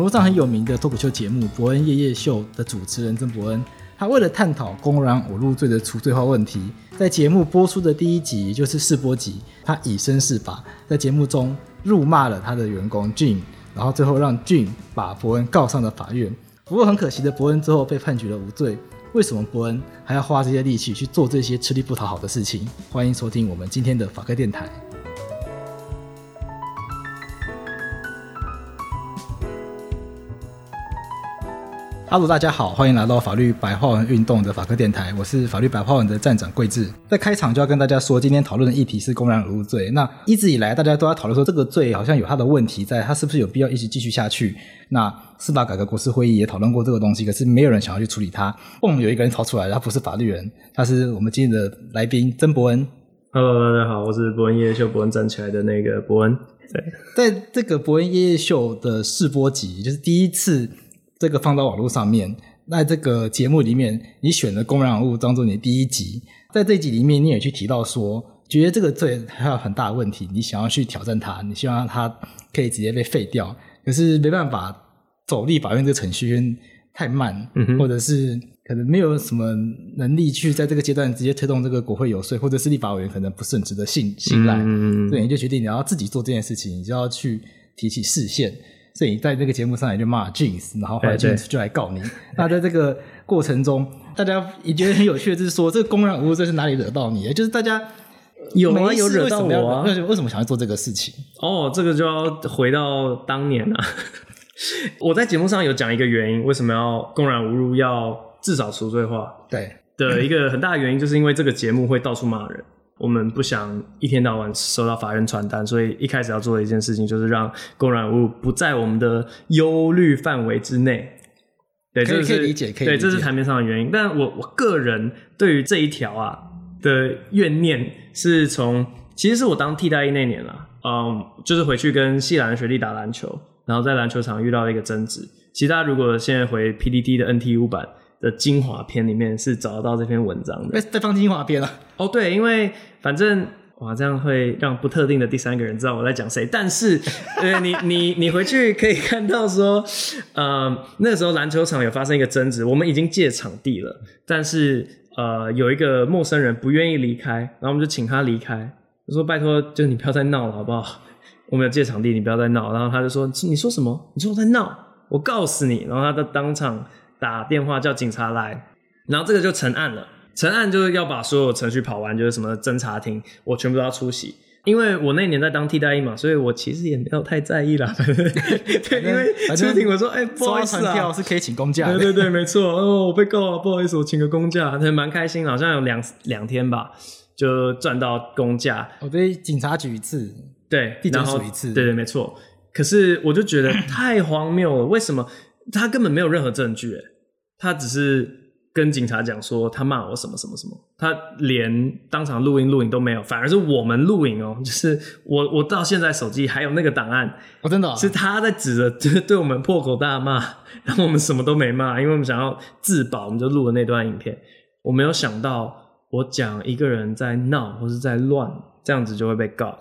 网络上很有名的脱口秀节目《博恩夜夜秀》的主持人曾博恩，他为了探讨公然侮辱罪的除罪化问题，在节目播出的第一集，也就是试播集，他以身试法，在节目中辱骂了他的员工 Jim，然后最后让 Jim 把博恩告上了法院。不过很可惜的，博恩之后被判决了无罪。为什么博恩还要花这些力气去做这些吃力不讨好的事情？欢迎收听我们今天的法客电台。哈喽，大家好，欢迎来到法律白话文运动的法科电台，我是法律白话文的站长桂智。在开场就要跟大家说，今天讨论的议题是公然侮辱罪。那一直以来，大家都在讨论说这个罪好像有它的问题在，它是不是有必要一直继续下去？那司法改革国是会议也讨论过这个东西，可是没有人想要去处理它。蹦，有一个人逃出来了，他不是法律人，他是我们今天的来宾曾伯恩。Hello，大家好，我是伯恩夜夜秀，伯恩站起来的那个伯恩。对，在这个伯恩夜夜秀的试播集，就是第一次。这个放到网络上面，那这个节目里面，你选的公然侮辱当做你的第一集，在这一集里面，你也去提到说，觉得这个罪还有很大的问题，你想要去挑战它，你希望它可以直接被废掉，可是没办法，走立法院这个程序太慢，嗯，或者是可能没有什么能力去在这个阶段直接推动这个国会游说，或者是立法委员可能不是很值得信信赖，所以你就决定你要自己做这件事情，你就要去提起释宪。所以你在这个节目上也就骂 Jeans，然后后来 Jeans 就来告你。那在这个过程中，大家也觉得很有趣的就是说，这个公然侮辱罪是哪里惹到你？就是大家有没有惹到我啊？为什么为什么想要做这个事情？哦，这个就要回到当年了。我在节目上有讲一个原因，为什么要公然侮辱要至少除罪化？对的一个很大的原因，就是因为这个节目会到处骂人。我们不想一天到晚收到法院传单，所以一开始要做的一件事情就是让公然侮辱不在我们的忧虑范围之内。对，这是可以理解，可以。对，这是台面上的原因。但我我个人对于这一条啊的怨念是从，其实是我当替代役那年了，嗯，就是回去跟系篮的学弟打篮球，然后在篮球场遇到了一个争执。其实大家如果现在回 PDD 的 NTU 版的精华篇里面是找得到这篇文章的。在放精华篇啊？哦，对，因为。反正哇，这样会让不特定的第三个人知道我在讲谁。但是，呃，你你你回去可以看到说，呃，那时候篮球场有发生一个争执，我们已经借场地了，但是呃，有一个陌生人不愿意离开，然后我们就请他离开，我说拜托，就是你不要再闹了，好不好？我们有借场地，你不要再闹。然后他就说，你说什么？你说我在闹？我告死你！然后他就当场打电话叫警察来，然后这个就成案了。成案就是要把所有程序跑完，就是什么侦查庭，我全部都要出席。因为我那年在当替代役嘛，所以我其实也没有太在意啦。对，因为出庭我说，哎、欸，不好意思啊，是可以请公假。对对对，没错。哦，我被告了，不好意思，我请个公假，还蛮开心，好像有两两天吧，就赚到公假。我被警察举一次，对，地检署一次，对对，没错。可是我就觉得太荒谬了，为什么他根本没有任何证据？哎，他只是。跟警察讲说他骂我什么什么什么，他连当场录音录影都没有，反而是我们录影哦，就是我我到现在手机还有那个档案，我、哦、真的、哦、是他在指着，就是对我们破口大骂，然后我们什么都没骂，因为我们想要自保，我们就录了那段影片。我没有想到，我讲一个人在闹或是在乱，这样子就会被告。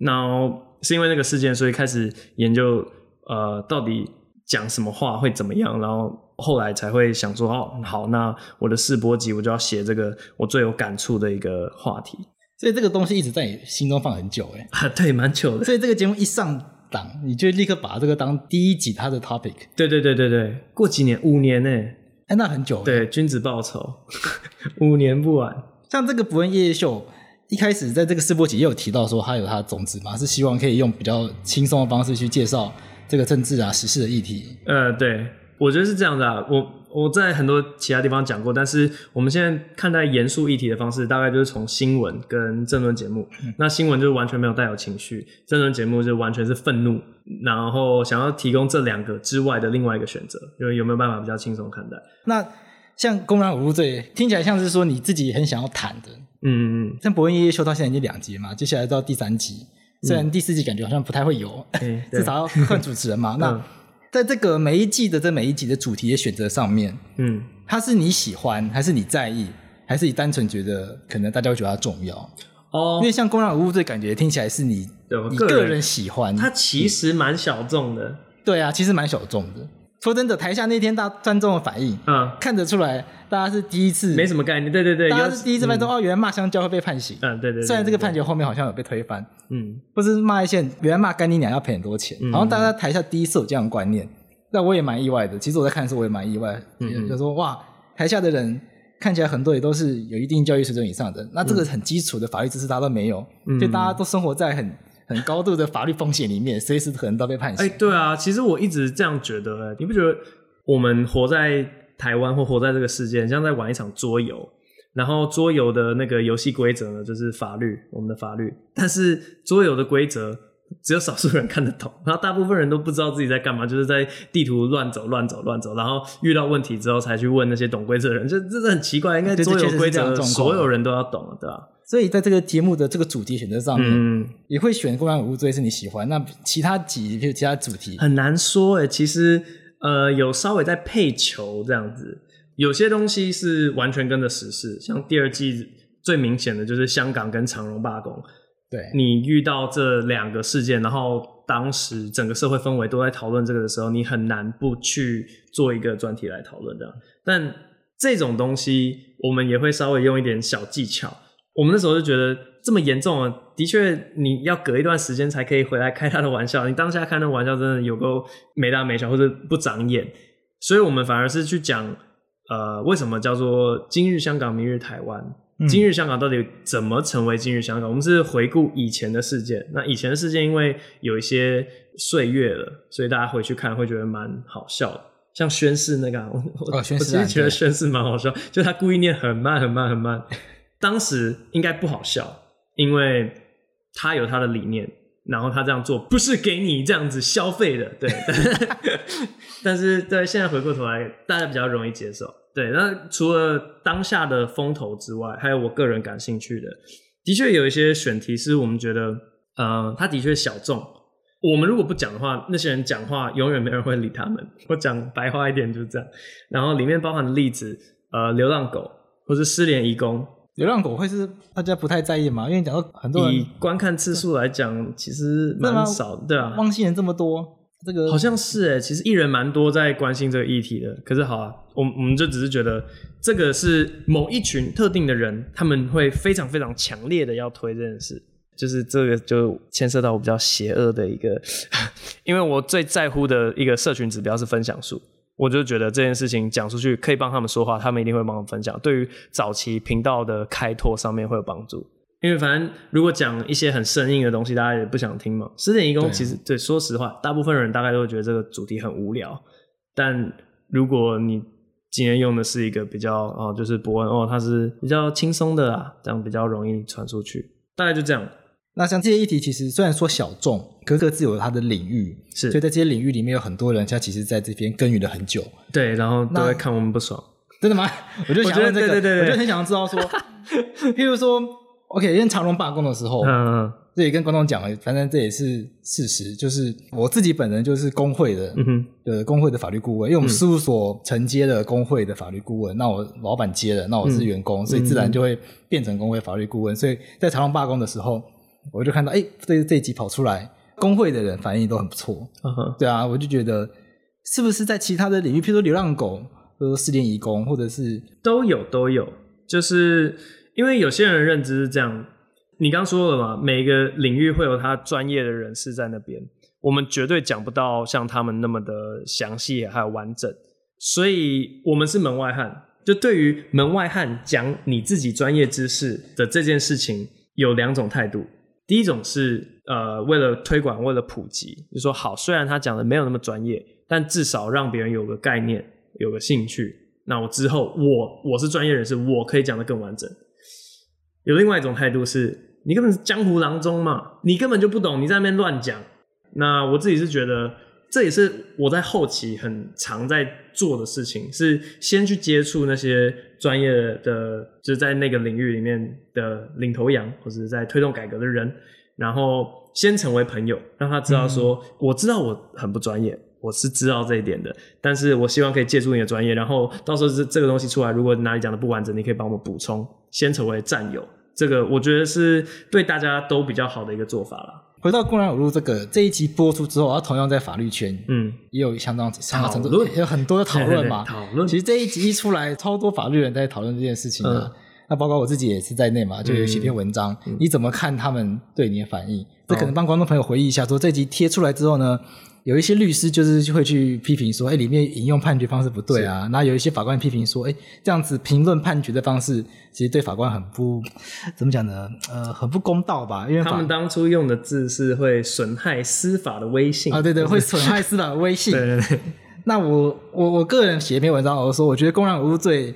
然后是因为那个事件，所以开始研究，呃，到底讲什么话会怎么样，然后。后来才会想说，哦，好，那我的试播集我就要写这个我最有感触的一个话题。所以这个东西一直在你心中放很久，哎，啊，对，蛮久的。所以这个节目一上档，你就立刻把这个当第一集它的 topic。对对对对对，过几年，五年呢？哎，那很久。对，君子报仇，五年不晚。像这个博恩夜夜秀，一开始在这个试播集也有提到说，他有他的宗旨嘛，是希望可以用比较轻松的方式去介绍这个政治啊、时事的议题。呃，对。我觉得是这样的啊，我我在很多其他地方讲过，但是我们现在看待严肃议题的方式，大概就是从新闻跟政论节目。嗯。那新闻就是完全没有带有情绪，政论节目就完全是愤怒，然后想要提供这两个之外的另外一个选择，有有没有办法比较轻松看待？那像公然侮辱罪，听起来像是说你自己很想要谈的。嗯嗯嗯。像博恩夜夜秀到现在已经两集嘛，接下来到第三集，虽然第四集感觉好像不太会有，嗯、至少要换主持人嘛。那。在这个每一季的这每一集的主题的选择上面，嗯，它是你喜欢还是你在意，还是你单纯觉得可能大家会觉得它重要？哦，因为像公然无物》这，感觉听起来是你你个人喜欢，它其实蛮小众的，对啊，其实蛮小众的。说真的，台下那天大观众的反应，嗯，看得出来，大家是第一次，没什么概念。对对对，大家是第一次发现哦，原来骂香蕉会被判刑。嗯，对对。虽然这个判决后面好像有被推翻，嗯，不是骂一些原来骂干你娘要赔很多钱，好像大家台下第一次有这样的观念，那我也蛮意外的。其实我在看的时候，我也蛮意外，就说哇，台下的人看起来很多也都是有一定教育水准以上的，那这个很基础的法律知识大家都没有，就大家都生活在很。很高度的法律风险里面，随时可能都被判刑。哎，对啊，其实我一直这样觉得。你不觉得我们活在台湾或活在这个世界，像在玩一场桌游，然后桌游的那个游戏规则呢，就是法律，我们的法律。但是桌游的规则只有少数人看得懂，然后大部分人都不知道自己在干嘛，就是在地图乱走、乱走、乱走，然后遇到问题之后才去问那些懂规则的人。这这是很奇怪，应该桌游规则所有人都要懂了，对吧？所以在这个节目的这个主题选择上面，嗯，也会选公然侮辱罪是你喜欢。那其他几就其他主题很难说诶。其实呃，有稍微在配球这样子，有些东西是完全跟着时事。像第二季最明显的就是香港跟长荣罢工。对，你遇到这两个事件，然后当时整个社会氛围都在讨论这个的时候，你很难不去做一个专题来讨论这样。但这种东西，我们也会稍微用一点小技巧。我们那时候就觉得这么严重啊，的确你要隔一段时间才可以回来开他的玩笑，你当下开那个玩笑真的有够没大没小或者不长眼，所以我们反而是去讲，呃，为什么叫做今日香港，明日台湾？今日香港到底怎么成为今日香港？我们是回顾以前的事件，那以前的事件因为有一些岁月了，所以大家回去看会觉得蛮好笑的，像宣誓那个，我我其实觉得宣誓蛮好笑，就他故意念很慢很慢很慢。当时应该不好笑，因为他有他的理念，然后他这样做不是给你这样子消费的，对。但是对，现在回过头来，大家比较容易接受。对，那除了当下的风头之外，还有我个人感兴趣的，的确有一些选题是我们觉得，呃，他的确小众。我们如果不讲的话，那些人讲话永远没人会理他们。我讲白话一点就是这样。然后里面包含的例子，呃，流浪狗或是失联移工。流浪狗会是大家不太在意嘛？因为讲到很多人以观看次数来讲，其实蛮少的，对啊。汪星人这么多，这个好像是诶，其实艺人蛮多在关心这个议题的。可是好啊，我我们就只是觉得这个是某一群特定的人，他们会非常非常强烈的要推这件事，就是这个就牵涉到我比较邪恶的一个，因为我最在乎的一个社群指标是分享数。我就觉得这件事情讲出去可以帮他们说话，他们一定会帮我们分享。对于早期频道的开拓上面会有帮助，因为反正如果讲一些很生硬的东西，大家也不想听嘛。十点一工其实对，对，说实话，大部分人大概都会觉得这个主题很无聊。但如果你今天用的是一个比较哦，就是博恩哦，它是比较轻松的啊，这样比较容易传出去。大概就这样。那像这些议题，其实虽然说小众，各个自有它的领域，是，所以在这些领域里面有很多人，他其实在这边耕耘了很久，对，然后都会看我们不爽，真的吗？我就想问这个，对对对，对，我就很想要知道说，譬如说，OK，因为长隆罢工的时候，嗯嗯，这也跟观众讲了，反正这也是事实，就是我自己本人就是工会的，嗯哼，的工会的法律顾问，因为我们事务所承接了工会的法律顾问，那我老板接了，那我是员工，所以自然就会变成工会法律顾问，所以在长隆罢工的时候。我就看到，哎、欸，这这一集跑出来，工会的人反应都很不错。Uh. 对啊，我就觉得是不是在其他的领域，譬如说流浪狗，或者说失联移工，或者是都有都有，就是因为有些人的认知是这样，你刚说了嘛，每个领域会有他专业的人士在那边，我们绝对讲不到像他们那么的详细还有完整，所以我们是门外汉。就对于门外汉讲你自己专业知识的这件事情，有两种态度。第一种是呃，为了推广，为了普及，就说好，虽然他讲的没有那么专业，但至少让别人有个概念，有个兴趣。那我之后，我我是专业人士，我可以讲的更完整。有另外一种态度是，你根本是江湖郎中嘛，你根本就不懂，你在那边乱讲。那我自己是觉得。这也是我在后期很常在做的事情，是先去接触那些专业的，就是在那个领域里面的领头羊，或者是在推动改革的人，然后先成为朋友，让他知道说，嗯、我知道我很不专业，我是知道这一点的，但是我希望可以借助你的专业，然后到时候这这个东西出来，如果哪里讲的不完整，你可以帮我补充，先成为战友，这个我觉得是对大家都比较好的一个做法啦。回到公然侮辱这个这一集播出之后，它同样在法律圈，嗯，也有相当相当程度有很多的讨论嘛。讨论。其实这一集一出来，超多法律人在讨论这件事情啊。嗯、那包括我自己也是在内嘛，就有写篇文章。嗯、你怎么看他们对你的反应？这、嗯、可能帮观众朋友回忆一下说，说这集贴出来之后呢？有一些律师就是会去批评说，哎，里面引用判决方式不对啊。那有一些法官批评说，哎，这样子评论判决的方式，其实对法官很不怎么讲呢？呃，很不公道吧？因为他们当初用的字是会损害司法的威信啊，对对，会损害司法的威信。对对对。那我我我个人写一篇文章，我说我觉得公然侮辱罪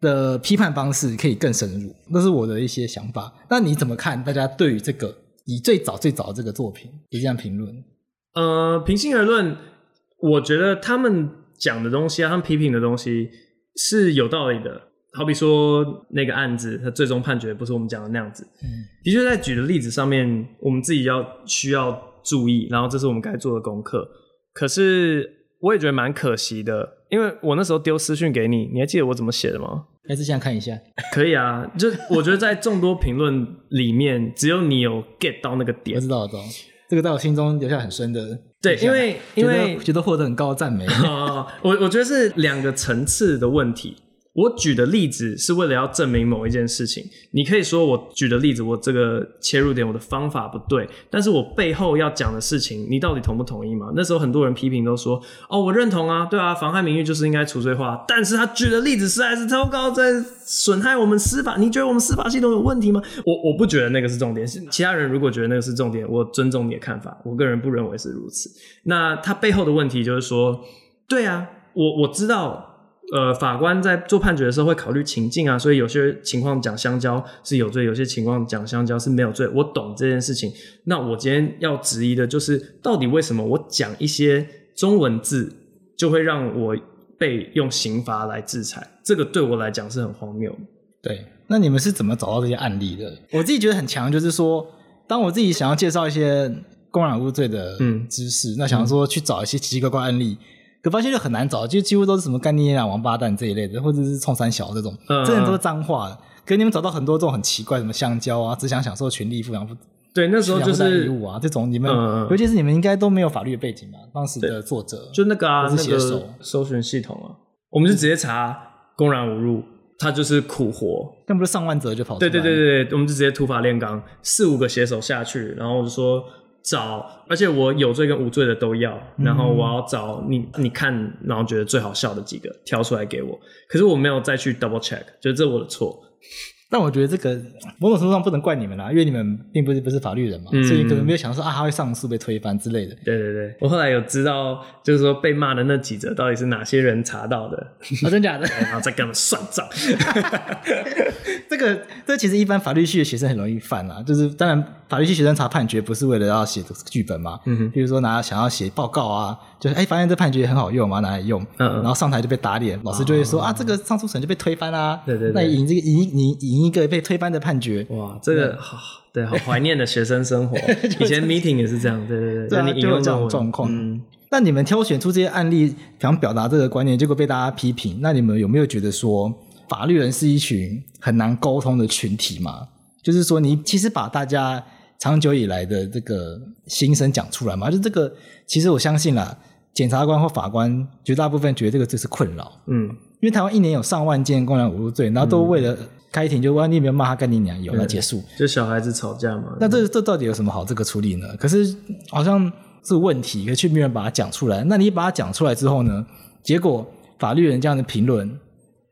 的批判方式可以更深入，那是我的一些想法。那你怎么看？大家对于这个以最早最早的这个作品，也这样评论？呃，平心而论，我觉得他们讲的东西啊，他们批评的东西是有道理的。好比说那个案子，他最终判决不是我们讲的那样子。嗯，的确，在举的例子上面，我们自己要需要注意，然后这是我们该做的功课。可是我也觉得蛮可惜的，因为我那时候丢私讯给你，你还记得我怎么写的吗？还是现在看一下？可以啊，就我觉得在众多评论里面，只有你有 get 到那个点。我知道，我知道。这个在我心中留下很深的对，因为因为觉得获得很高的赞美。我我觉得是两个层次的问题。我举的例子是为了要证明某一件事情。你可以说我举的例子，我这个切入点，我的方法不对，但是我背后要讲的事情，你到底同不同意吗？那时候很多人批评都说，哦，我认同啊，对啊，妨害名誉就是应该除罪化。但是他举的例子实在是超高，在损害我们司法。你觉得我们司法系统有问题吗？我我不觉得那个是重点。是其他人如果觉得那个是重点，我尊重你的看法。我个人不认为是如此。那他背后的问题就是说，对啊，我我知道。呃，法官在做判决的时候会考虑情境啊，所以有些情况讲香蕉是有罪，有些情况讲香蕉是没有罪。我懂这件事情。那我今天要质疑的就是，到底为什么我讲一些中文字就会让我被用刑罚来制裁？这个对我来讲是很荒谬的。对，那你们是怎么找到这些案例的？我自己觉得很强，就是说，当我自己想要介绍一些公然侮辱罪的知识，嗯、那想要说去找一些奇奇怪怪案例。可发现就很难找，就几乎都是什么干爹啊、王八蛋这一类的，或者是冲三小这种，这些都是脏话的。可是你们找到很多这种很奇怪，什么香蕉啊，只想享受权利富养不对，那时候就是义务啊，这种你们，嗯、尤其是你们应该都没有法律的背景吧？当时的作者就那个啊，那个搜寻系统啊，我们就直接查公然侮辱，他就是苦活，那不是上万则就跑出来？对对对对，我们就直接土法炼钢，四五个写手下去，然后我就说。找，而且我有罪跟无罪的都要，然后我要找你，你看，然后觉得最好笑的几个挑出来给我。可是我没有再去 double check，觉得这是我的错。但我觉得这个某种程度上不能怪你们啦，因为你们并不是不是法律人嘛，嗯、所以可能没有想说啊，他会上诉被推翻之类的。对对对，我后来有知道，就是说被骂的那几则到底是哪些人查到的？啊，真假的？然后再跟他们算账。这个这其实一般法律系的学生很容易犯啊，就是当然法律系学生查判决不是为了要写剧本嘛，嗯哼，比如说拿想要写报告啊，就是哎发现这判决很好用嘛，拿来用，嗯嗯，然后上台就被打脸，老师就会说、哦、啊这个上诉审就被推翻啦、啊，对对对，那赢这个赢赢赢。一个被推翻的判决，哇，这个好对，好怀念的学生生活。以前 meeting 也是这样，对对对，对啊、你就有这种状况。嗯，那你们挑选出这些案例，想表达这个观念，结果被大家批评，那你们有没有觉得说，法律人是一群很难沟通的群体嘛？就是说，你其实把大家长久以来的这个心声讲出来嘛？就这个，其实我相信啦，检察官或法官绝大部分觉得这个就是困扰。嗯，因为台湾一年有上万件公然侮辱罪，然后都为了。开庭就问你有没有骂他干你娘，有那结束，就小孩子吵架嘛。那这这到底有什么好这个处理呢？可是好像是问题，可却没有人把它讲出来。那你把它讲出来之后呢？结果法律人这样的评论，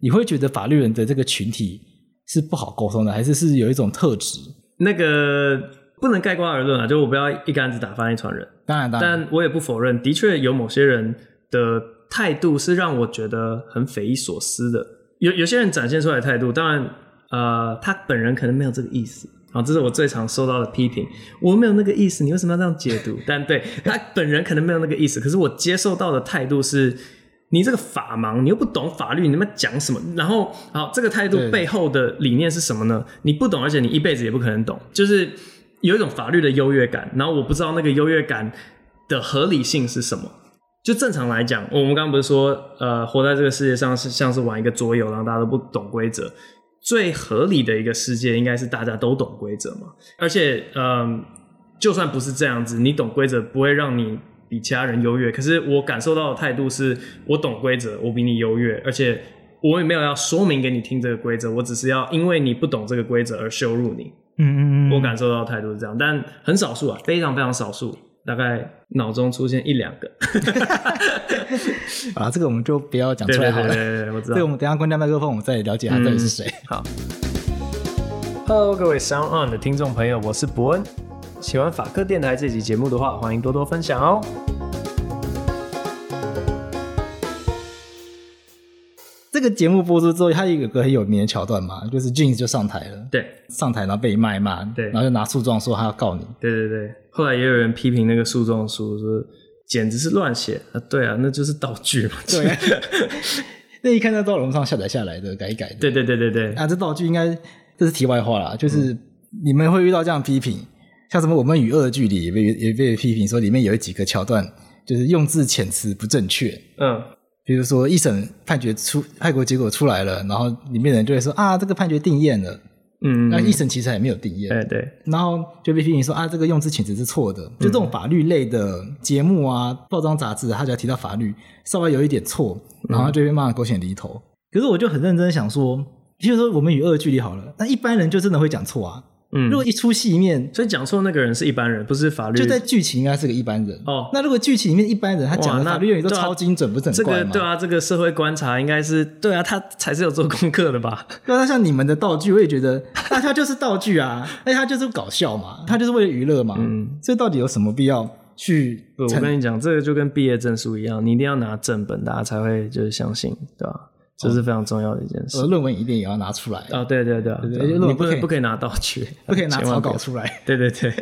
你会觉得法律人的这个群体是不好沟通的，还是是有一种特质？那个不能盖棺而论啊，就我不要一竿子打翻一船人。当然，当然，但我也不否认，的确有某些人的态度是让我觉得很匪夷所思的。有有些人展现出来的态度，当然。呃，他本人可能没有这个意思，好，这是我最常收到的批评。我没有那个意思，你为什么要这样解读？但对他本人可能没有那个意思，可是我接受到的态度是，你这个法盲，你又不懂法律，你们讲什么？然后，好，这个态度背后的理念是什么呢？你不懂，而且你一辈子也不可能懂，就是有一种法律的优越感。然后我不知道那个优越感的合理性是什么。就正常来讲，我们刚刚不是说，呃，活在这个世界上是像是玩一个桌游，然后大家都不懂规则。最合理的一个世界应该是大家都懂规则嘛，而且，嗯，就算不是这样子，你懂规则不会让你比其他人优越。可是我感受到的态度是，我懂规则，我比你优越，而且我也没有要说明给你听这个规则，我只是要因为你不懂这个规则而羞辱你。嗯嗯嗯，我感受到的态度是这样，但很少数啊，非常非常少数，大概脑中出现一两个。啊，这个我们就不要讲出来好了。对对对，对，我知道。这个我们等一下关掉麦克风，我们再了解他到底是谁。嗯、好，Hello，各位 Sound On 的听众朋友，我是伯恩。喜欢法克电台这集节目的话，欢迎多多分享哦。这个节目播出之后，它有一个很有名的桥段嘛，就是 Jim 就上台了，对，上台然后被骂骂，对，然后就拿诉状说他要告你，对对对。后来也有人批评那个诉状书，说简直是乱写啊，对啊，那就是道具嘛，对。那一看在道龙上下载下来的，改一改的，对对对对对。啊，这道具应该这是题外话啦，就是你们会遇到这样批评，嗯、像什么我们与恶的距离也被也被批评说里面有几个桥段就是用字遣词不正确，嗯。比如说一审判决出判决结果出来了，然后里面的人就会说啊，这个判决定谳了，嗯，那一审其实还没有定谳，对对，然后就被批评说啊，这个用字遣词是错的，就这种法律类的节目啊，报章杂志，他只要提到法律稍微有一点错，然后就被骂得狗血淋头。可是我就很认真想说，比如说我们与恶的距离好了，那一般人就真的会讲错啊。嗯，如果一出戏里面，所以讲错那个人是一般人，不是法律。就在剧情应该是个一般人哦。那如果剧情里面一般人他讲的法律用语都超精准，啊、不是很怪吗？这个对啊，这个社会观察应该是对啊，他才是有做功课的吧？对啊，像你们的道具，我也觉得，那他就是道具啊，那他就是搞笑嘛，他就是为了娱乐嘛。嗯，这到底有什么必要去？我跟你讲，这个就跟毕业证书一样，你一定要拿正本，大家才会就是相信，对吧？这是非常重要的一件事。呃，论文一定也要拿出来啊！对对对，你不可以不可以拿道具，不可以拿 草稿出来。对对对，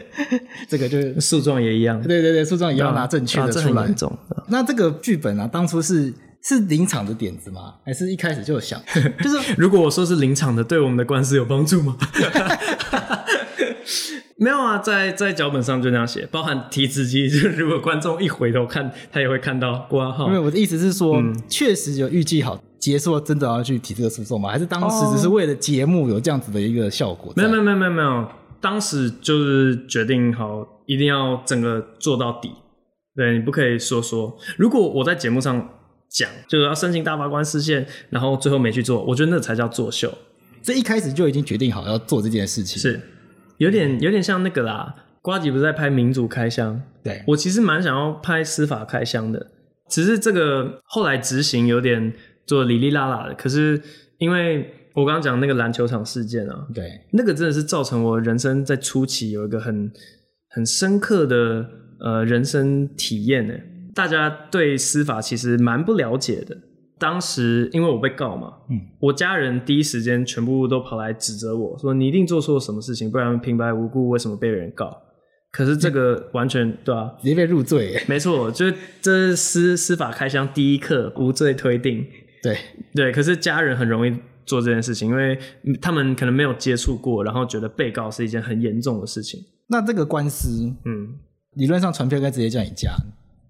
这个就是诉状也一样。对对对，诉状也要拿正确的出来。那这个剧本啊，当初是是临场的点子吗？还是一开始就有想？就是如果我说是临场的，对我们的官司有帮助吗？没有啊，在在脚本上就那样写，包含提词机，就是如果观众一回头看，他也会看到括号。因为我的意思是说，嗯、确实有预计好结束，真的要去提这个诉讼吗？还是当时只是为了节目有这样子的一个效果？没有没有没有没有没有，当时就是决定好一定要整个做到底。对，你不可以说说，如果我在节目上讲，就是要申请大法官视线，然后最后没去做，我觉得那才叫作秀。这一开始就已经决定好要做这件事情，是。有点有点像那个啦，瓜吉不是在拍民主开箱？对，我其实蛮想要拍司法开箱的，只是这个后来执行有点做哩哩啦啦的。可是因为我刚刚讲那个篮球场事件啊，对，那个真的是造成我人生在初期有一个很很深刻的呃人生体验呢。大家对司法其实蛮不了解的。当时因为我被告嘛，嗯，我家人第一时间全部都跑来指责我说，你一定做错了什么事情，不然平白无故为什么被人告？可是这个完全对啊，直接被入罪，没错，就是这是司司法开箱第一课，无罪推定，对对。可是家人很容易做这件事情，因为他们可能没有接触过，然后觉得被告是一件很严重的事情。那这个官司，嗯，理论上传票应该直接叫你家，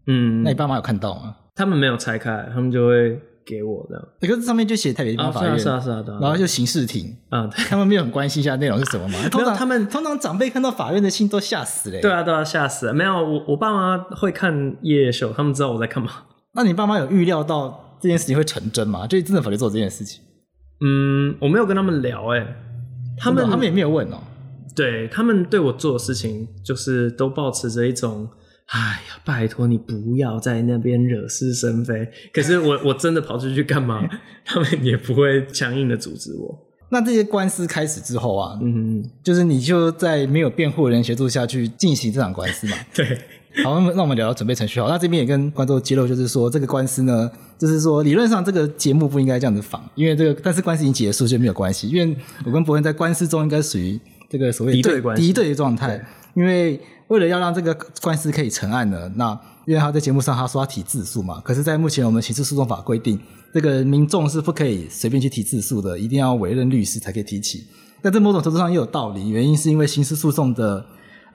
嗯，那你爸妈有看到吗？他们没有拆开，他们就会。给我的，可是上面就写台北地方法院，啊是啊是啊，然后就刑事庭，啊，他们没有很关心一下内容是什么吗？通常他们通常长辈看到法院的信都吓死了，对啊，都要吓死了。没有，我我爸妈会看夜夜秀，他们知道我在干嘛。那你爸妈有预料到这件事情会成真吗？就真的法律做这件事情？嗯，我没有跟他们聊，哎，他们他们也没有问哦。对，他们对我做的事情，就是都保持着一种。哎呀，拜托你不要在那边惹是生非。可是我 我真的跑出去干嘛？他们也不会强硬的阻止我。那这些官司开始之后啊，嗯，就是你就在没有辩护人协助下去进行这场官司嘛？对。好，那我们聊到准备程序好。那这边也跟观众揭露，就是说这个官司呢，就是说理论上这个节目不应该这样子放，因为这个但是官司已经结束就没有关系。因为我跟伯恩在官司中应该属于这个所谓敌对关系，敌对的状态，因为。为了要让这个官司可以成案呢，那因为他在节目上他说他提自诉嘛，可是，在目前我们刑事诉讼法规定，这个民众是不可以随便去提自诉的，一定要委任律师才可以提起。但这某种程度上也有道理，原因是因为刑事诉讼的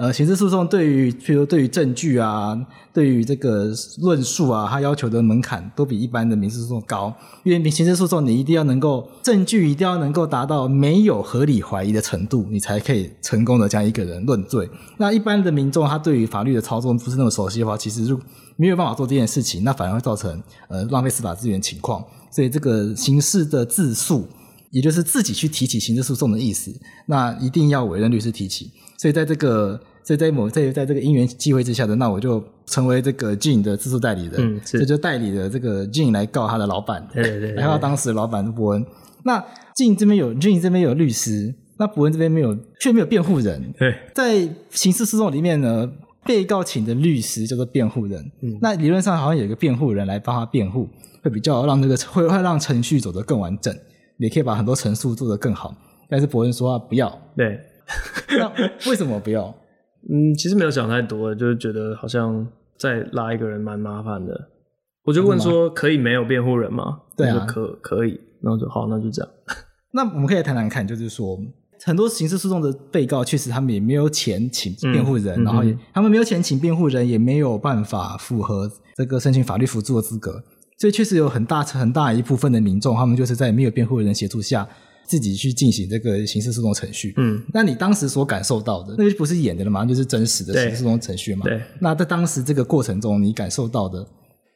呃，刑事诉讼对于，譬如对于证据啊，对于这个论述啊，它要求的门槛都比一般的民事诉讼高。因为刑事诉讼你一定要能够证据一定要能够达到没有合理怀疑的程度，你才可以成功的将一个人论罪。那一般的民众他对于法律的操作不是那么熟悉的话，其实就没有办法做这件事情，那反而会造成呃浪费司法资源情况。所以这个刑事的自诉，也就是自己去提起刑事诉讼的意思，那一定要委任律师提起。所以在这个。所以在某在在这个因缘机会之下的，那我就成为这个 Gene 的自助代理人，嗯，这就代理了这个 Gene 来告他的老板，对对对，来告当时的老板伯恩。那 Gene 这边有 Gene 这边有律师，那伯恩这边没有，却没有辩护人。对，在刑事诉讼里面呢，被告请的律师叫做辩护人。嗯，那理论上好像有一个辩护人来帮他辩护，会比较让这个会会让程序走得更完整，也可以把很多陈述做得更好。但是伯恩说他不要，对，那为什么不要？嗯，其实没有想太多，就是觉得好像再拉一个人蛮麻烦的。我就问说，可以没有辩护人吗？对啊，可可以，然后就好，那就这样。那我们可以谈谈看，就是说，很多刑事诉讼的被告，确实他们也没有钱请辩护人，嗯、然后也、嗯、他们没有钱请辩护人，也没有办法符合这个申请法律辅助的资格，所以确实有很大很大一部分的民众，他们就是在没有辩护人协助下。自己去进行这个刑事诉讼程序，嗯，那你当时所感受到的，那就不是演的了嘛，就是真实的刑事诉讼程序嘛。对，那在当时这个过程中，你感受到的，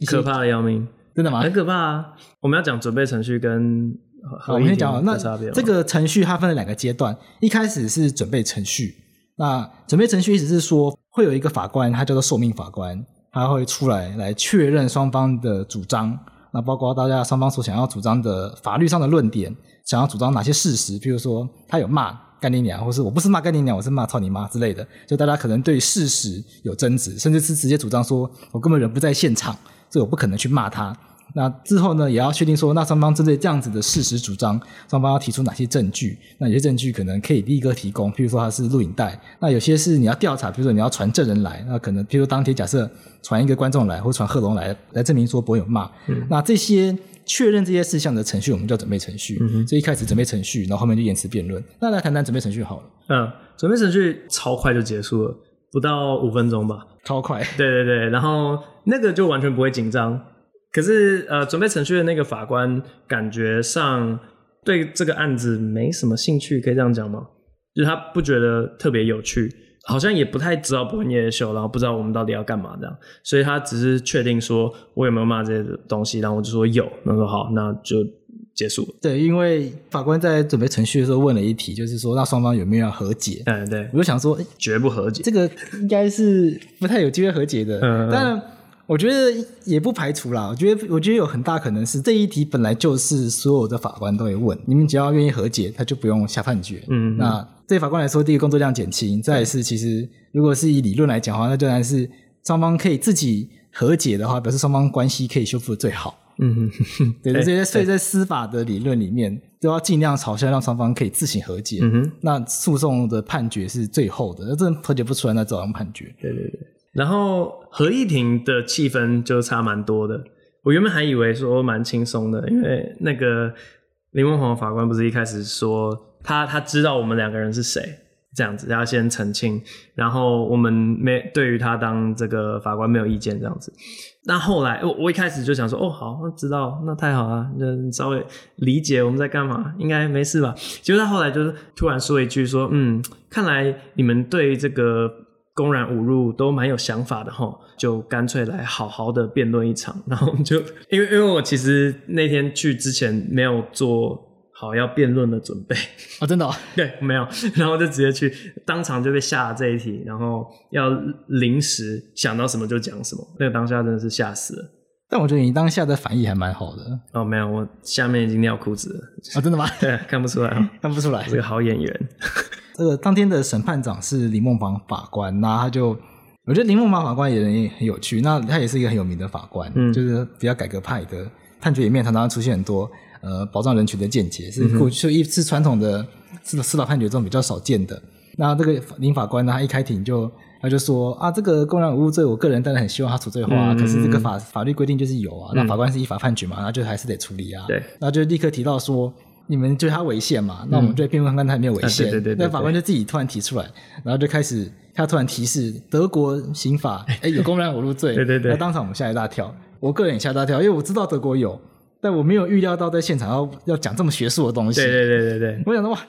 可怕的要命，真的吗？很可怕啊！我们要讲准备程序跟好，我们先讲那这个程序它分了两个阶段，一开始是准备程序，那准备程序意思是说会有一个法官，他叫做受命法官，他会出来来确认双方的主张，那包括大家双方所想要主张的法律上的论点。想要主张哪些事实？比如说，他有骂干你娘，或是我不是骂干你娘，我是骂操你妈之类的。就大家可能对事实有争执，甚至是直接主张说，我根本人不在现场，所以我不可能去骂他。那之后呢，也要确定说，那双方针对这样子的事实主张，双方要提出哪些证据？那有些证据可能可以立刻提供，譬如说它是录影带。那有些是你要调查，比如说你要传证人来，那可能譬如当天假设传一个观众来，或传贺龙来，来证明说伯恩有骂。嗯，那这些。确认这些事项的程序，我们叫准备程序。嗯哼，所以一开始准备程序，然后后面就延迟辩论。那来谈谈准备程序好了。嗯，准备程序超快就结束了，不到五分钟吧。超快。对对对，然后那个就完全不会紧张。可是呃，准备程序的那个法官感觉上对这个案子没什么兴趣，可以这样讲吗？就是他不觉得特别有趣。好像也不太知道伯恩夜夜秀，然后不知道我们到底要干嘛这样，所以他只是确定说我有没有骂这些东西，然后我就说有，那说好，那就结束了。对，因为法官在准备程序的时候问了一题，就是说那双方有没有要和解？嗯，对，我就想说，绝不和解，这个应该是不太有机会和解的。嗯，但我觉得也不排除啦。我觉得，我觉得有很大可能是这一题本来就是所有的法官都会问，你们只要愿意和解，他就不用下判决。嗯，那。对法官来说，第一个工作量减轻，再来是其实如果是以理论来讲的话，那当然是双方可以自己和解的话，表示双方关系可以修复的最好。嗯哼，对，这些所以在司法的理论里面，都要尽量朝向让双方可以自行和解。嗯哼，那诉讼的判决是最后的，那真的和解不出来，那照样判决。对对对。然后合议庭的气氛就差蛮多的，我原本还以为说蛮轻松的，因为那个林文煌法官不是一开始说。他他知道我们两个人是谁，这样子要先澄清，然后我们没对于他当这个法官没有意见，这样子。那后来我我一开始就想说，哦，好，那知道，那太好了，就稍微理解我们在干嘛，应该没事吧？结果他后来就是突然说一句说，嗯，看来你们对这个公然侮辱都蛮有想法的哈，就干脆来好好的辩论一场。然后就因为因为我其实那天去之前没有做。好，要辩论的准备啊、哦，真的、哦？对，没有，然后就直接去，当场就被下了这一题，然后要临时想到什么就讲什么，那个当下真的是吓死了。但我觉得你当下的反应还蛮好的。哦，没有，我下面已经尿裤子了。啊、哦，真的吗？对，看不出来，看不出来，是个好演员。这个当天的审判长是林梦芳法官，那他就，我觉得林梦芳法官也也很有趣，那他也是一个很有名的法官，嗯，就是比较改革派的，判决里面常常出现很多。呃，保障人权的见解是过去一次传统的司司法判决中比较少见的。那这个林法官呢，他一开庭就他就说啊，这个公然侮辱罪，我个人当然很希望他处罪化，嗯，可是这个法法律规定就是有啊，嗯，那法官是依法判决嘛，那就还是得处理啊。对，那就立刻提到说，你们觉得他违宪嘛？那我们就辩论看看他有没有违宪。嗯啊、对，对，对对对。那法官就自己突然提出来，然后就开始他突然提示德国刑法，哎，有公然侮辱罪。对对对。那当场我们吓一大跳，我个人也吓一大跳，因为我知道德国有，但我没有预料到在现场要要讲这么学术的东西。对对对对对。我想说哇，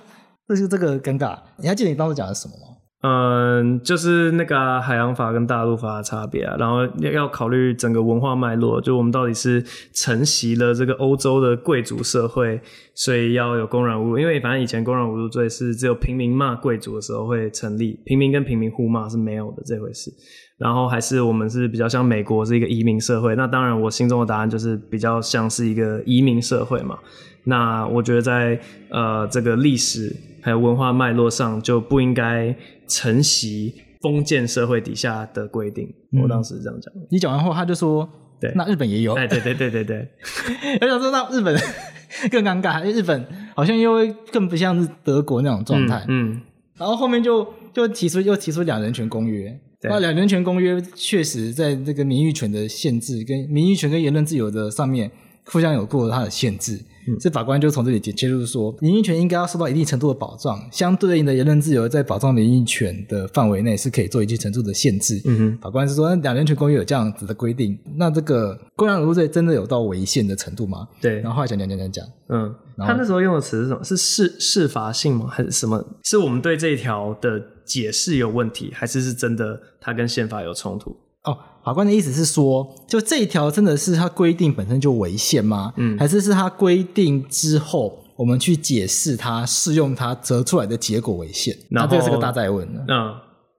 这就这个尴尬。你还记得你当时讲的什么吗？嗯，就是那个海洋法跟大陆法的差别啊，然后要考虑整个文化脉络，就我们到底是承袭了这个欧洲的贵族社会，所以要有公然侮辱，因为反正以前公然侮辱罪是只有平民骂贵族的时候会成立，平民跟平民互骂是没有的这回事。然后还是我们是比较像美国是一个移民社会，那当然我心中的答案就是比较像是一个移民社会嘛。那我觉得在呃这个历史还有文化脉络上就不应该承袭封建社会底下的规定。嗯、我当时是这样讲。你讲完后，他就说：“对，那日本也有。”哎，对对对对对。我想说，那日本 更尴尬，因为日本好像因为更不像是德国那种状态。嗯。嗯然后后面就就提出又提出两人权公约。那两人权公约确实在这个名誉权的限制跟名誉权跟言论自由的上面互相有过它的限制。这、嗯、法官就从这里切入说，名誉权应该要受到一定程度的保障，相对应的言论自由在保障名誉权的范围内是可以做一定程度的限制。嗯哼，法官是说，那两人权公约有这样子的规定，那这个公然侮辱罪真的有到违宪的程度吗？对，然后后来讲讲讲讲讲，嗯，他那时候用的词是什么？是适适法性吗？还是什么？是我们对这一条的解释有问题，还是是真的它跟宪法有冲突？哦，法官的意思是说，就这一条真的是它规定本身就违宪吗？嗯，还是是它规定之后我们去解释它、适用它得出来的结果违宪？那这个是个大在问呢。嗯，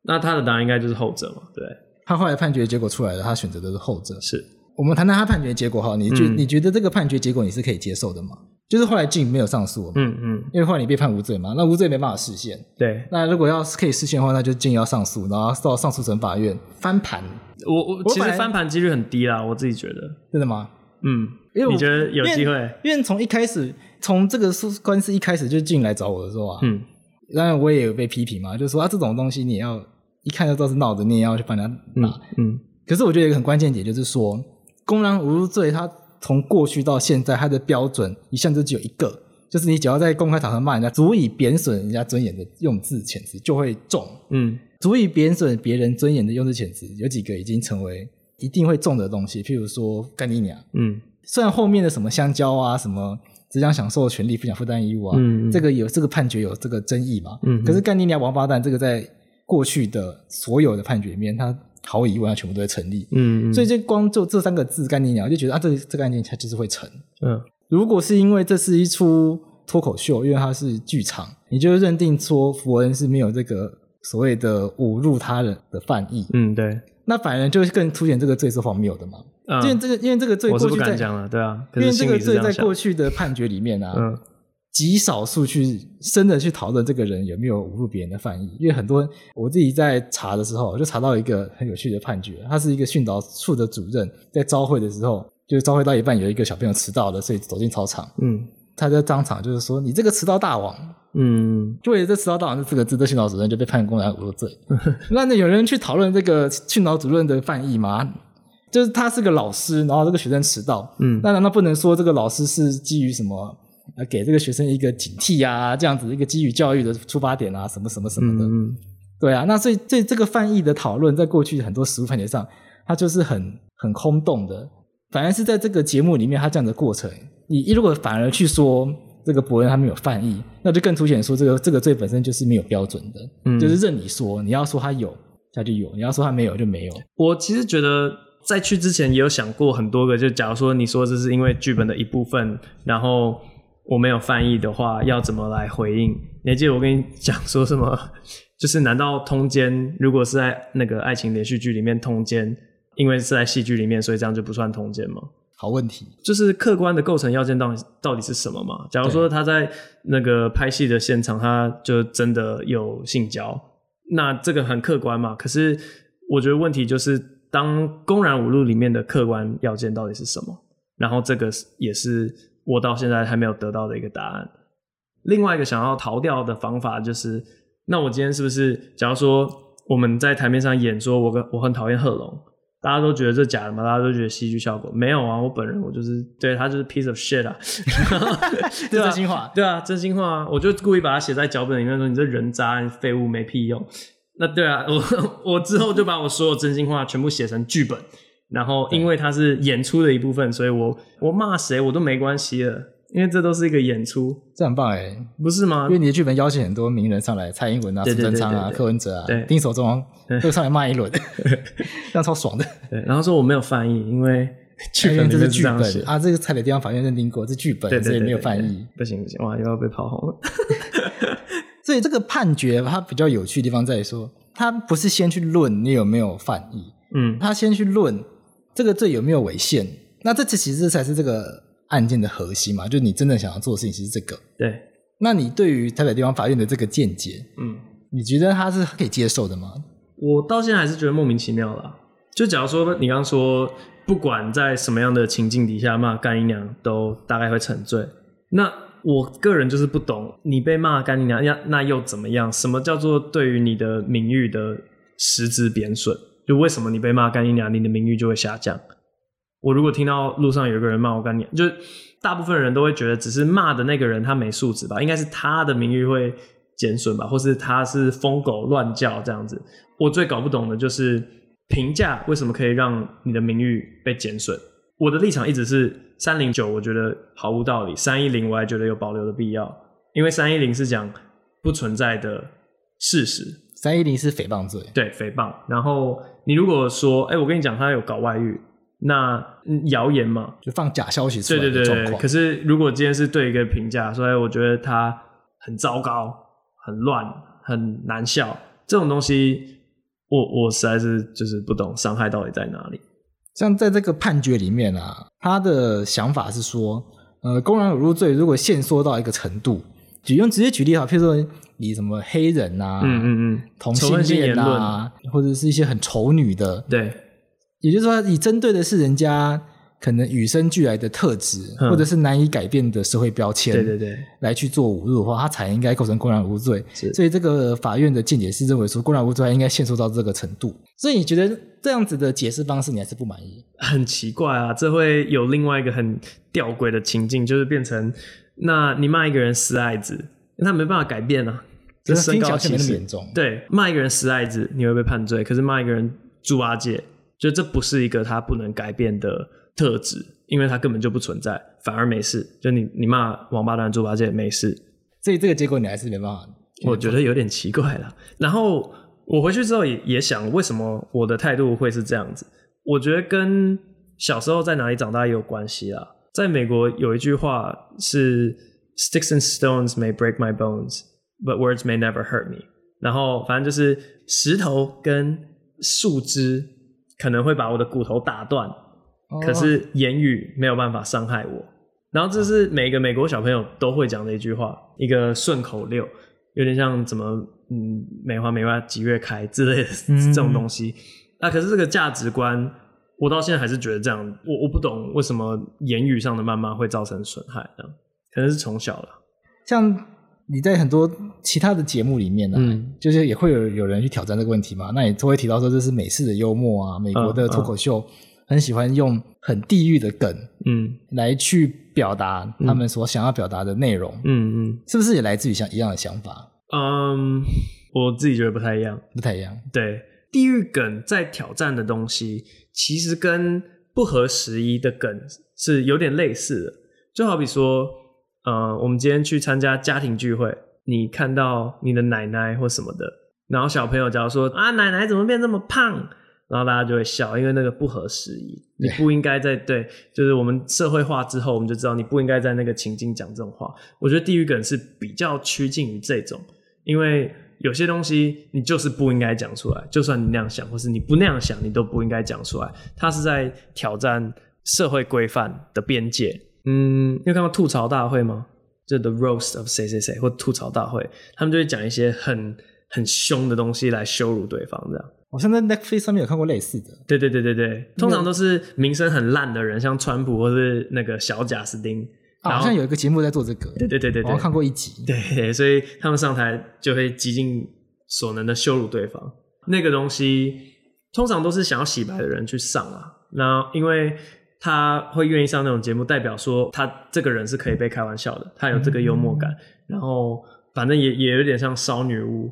那他的答案应该就是后者嘛？对，他后来判决结果出来了，他选择的是后者。是，我们谈谈他判决结果哈，你觉、嗯、你觉得这个判决结果你是可以接受的吗？就是后来 Jim 没有上诉，嗯嗯，因为后来你被判无罪嘛，那无罪没办法释宪。对，那如果要是可以释宪的话，那就 Jim 要上诉，然后到上诉审法院翻盘。我我其实翻盘几率很低啦，我自己觉得。真的吗？嗯，因为你觉得有机会？因为从一开始，从这个官司一开始就 Jim 来找我的时候啊，嗯，当然我也有被批评嘛，就是说啊，这种东西你也要一看就知道是闹的，你也要去帮他拿。嗯，可是我觉得一个很关键点就是说，公然侮辱罪它。从过去到现在，它的标准一向就只有一个，就是你只要在公开场合骂人家，足以贬损人家尊严的用字遣词就会中。嗯，足以贬损别人尊严的用字遣词，有几个已经成为一定会中的东西，譬如说干你娘。嗯，虽然后面的什么香蕉啊，什么只想享受权利，不想负担义务啊，嗯，这个有这个判决有这个争议嘛。嗯，可是干你娘王八蛋这个在过去的所有的判决里面，它。毫无疑问，它全部都在成立。嗯，嗯，所以就光就这三个字“干你娘”，就觉得啊，这这个案件它就是会成。嗯，如果是因为这是一出脱口秀，因为它是剧场，你就认定说福恩是没有这个所谓的侮辱他人的犯意。嗯，对。那反而就更凸显这个罪是荒谬的嘛。嗯，因为这个，因为这个罪过去在，我是不敢讲了，对啊，因为这个罪在过去的判决里面啊。嗯。极少数去深的去讨论这个人有没有侮辱别人的犯意，因为很多我自己在查的时候，就查到一个很有趣的判决，他是一个训导处的主任，在招会的时候，就是朝会到一半，有一个小朋友迟到了，所以走进操场，嗯，他在当场就是说：“你这个迟到大王。”嗯，就为了这迟到大王这四个字，这训导主任就被判公然侮辱罪。那那有人去讨论这个训导主任的犯意吗？就是他是个老师，然后这个学生迟到，嗯，那难道不能说这个老师是基于什么？呃，给这个学生一个警惕啊，这样子一个基于教育的出发点啊，什么什么什么的，嗯、对啊。那所以这这个翻译的讨论，在过去很多实务判决上，它就是很很空洞的。反而是在这个节目里面，它这样的过程，你如果反而去说这个伯恩他没有犯意，那就更凸显说这个这个罪本身就是没有标准的，嗯，就是任你说，你要说他有，他就有；你要说他没有，就没有。我其实觉得在去之前也有想过很多个，就假如说你说这是因为剧本的一部分，然后。我没有翻译的话，要怎么来回应？你还记得我跟你讲说什么？就是难道通奸如果是在那个爱情连续剧里面通奸，因为是在戏剧里面，所以这样就不算通奸吗？好问题，就是客观的构成要件到底到底是什么嘛？假如说他在那个拍戏的现场，他就真的有性交，那这个很客观嘛？可是我觉得问题就是，当公然侮辱里面的客观要件到底是什么？然后这个也是。我到现在还没有得到的一个答案。另外一个想要逃掉的方法就是，那我今天是不是，假如说我们在台面上演说我跟我很讨厌贺龙，大家都觉得这假的嘛，大家都觉得戏剧效果没有啊。我本人我就是对他就是 piece of shit 啊，对真心话，对啊，真心话啊，我就故意把它写在脚本里面说你这人渣，你废物没屁用。那对啊，我 我之后就把我所有真心话全部写成剧本，然后因为它是演出的一部分，所以我我骂谁我都没关系了。因为这都是一个演出，这很棒哎，不是吗？因为你的剧本邀请很多名人上来，蔡英文啊、苏贞昌啊、柯文哲啊、丁守中都上来骂一轮，这样超爽的。对，然后说我没有翻译，因为剧本这是剧本啊，这个台北地方法院认定过这剧本，所以没有翻译。不行不行，哇，又要被炮轰了。所以这个判决它比较有趣的地方在于说，它不是先去论你有没有犯意，嗯，它先去论这个罪有没有违宪。那这次其实才是这个。案件的核心嘛，就是你真正想要做的事情，其实是这个。对，那你对于台北地方法院的这个见解，嗯，你觉得他是可以接受的吗？我到现在还是觉得莫名其妙啦。就假如说你刚刚说，不管在什么样的情境底下骂干姨娘，都大概会沉罪。那我个人就是不懂，你被骂干姨娘，那那又怎么样？什么叫做对于你的名誉的实质贬损？就为什么你被骂干你娘，你的名誉就会下降？我如果听到路上有一个人骂我干你，就大部分人都会觉得只是骂的那个人他没素质吧，应该是他的名誉会减损吧，或是他是疯狗乱叫这样子。我最搞不懂的就是评价为什么可以让你的名誉被减损。我的立场一直是三零九，我觉得毫无道理；三一零我还觉得有保留的必要，因为三一零是讲不存在的事实，三一零是诽谤罪，对，诽谤。然后你如果说，哎、欸，我跟你讲，他有搞外遇。那谣言嘛，就放假消息出来。对对对。可是如果今天是对一个评价，所以我觉得他很糟糕、很乱、很难笑，这种东西我，我我实在是就是不懂伤害到底在哪里。像在这个判决里面啊，他的想法是说，呃，公然侮辱罪如果限缩到一个程度，就用直接举例哈，譬如说你什么黑人啊，嗯嗯嗯，同性恋啊，或者是一些很丑女的，对。也就是说，你针对的是人家可能与生俱来的特质，嗯、或者是难以改变的社会标签，对对对，来去做侮辱的话，他才应该构成公然侮辱罪。所以这个法院的见解是认为说，公然侮辱罪还应该限缩到这个程度。所以你觉得这样子的解释方式，你还是不满意？很奇怪啊，这会有另外一个很吊诡的情境，就是变成，那你骂一个人死爱子，他没办法改变啊，这身高其实。对，骂一个人死爱子，你会被判罪；可是骂一个人猪八戒。就这不是一个他不能改变的特质，因为他根本就不存在，反而没事。就你你骂王八蛋猪八戒没事，所以这个结果你还是没办法。我觉得有点奇怪了。然后我回去之后也也想，为什么我的态度会是这样子？我觉得跟小时候在哪里长大也有关系啦。在美国有一句话是 “Sticks and stones may break my bones, but words may never hurt me”。然后反正就是石头跟树枝。可能会把我的骨头打断，可是言语没有办法伤害我。然后这是每个美国小朋友都会讲的一句话，一个顺口溜，有点像怎么嗯，梅花梅花几月开之类的这种东西。那可是这个价值观，我到现在还是觉得这样。我我不懂为什么言语上的谩骂会造成损害，这样可能是从小了，像。你在很多其他的节目里面呢、啊，嗯、就是也会有有人去挑战这个问题嘛？那你都会提到说，这是美式的幽默啊，美国的脱口秀很喜欢用很地域的梗，嗯，来去表达他们所想要表达的内容，嗯嗯，是不是也来自于像一样的想法？嗯，我自己觉得不太一样，不太一样。对，地域梗在挑战的东西，其实跟不合时宜的梗是有点类似的，就好比说。呃，我们今天去参加家庭聚会，你看到你的奶奶或什么的，然后小朋友假如说啊，奶奶怎么变这么胖？然后大家就会笑，因为那个不合时宜，你不应该在对，就是我们社会化之后，我们就知道你不应该在那个情境讲这种话。我觉得地狱梗是比较趋近于这种，因为有些东西你就是不应该讲出来，就算你那样想，或是你不那样想，你都不应该讲出来。他是在挑战社会规范的边界。嗯，你有看到吐槽大会吗？就 The Roast of 谁谁谁或吐槽大会，他们就会讲一些很很凶的东西来羞辱对方，这样。我像在 Netflix 上面有看过类似的。对对对对对，通常都是名声很烂的人，像川普或是那个小贾斯汀。好像有一个节目在做这个。对对对对，我看过一集。对，所以他们上台就会极尽所能的羞辱对方。那个东西通常都是想要洗白的人去上啊。那因为他会愿意上那种节目，代表说他这个人是可以被开玩笑的，他有这个幽默感。嗯、然后反正也也有点像烧女巫，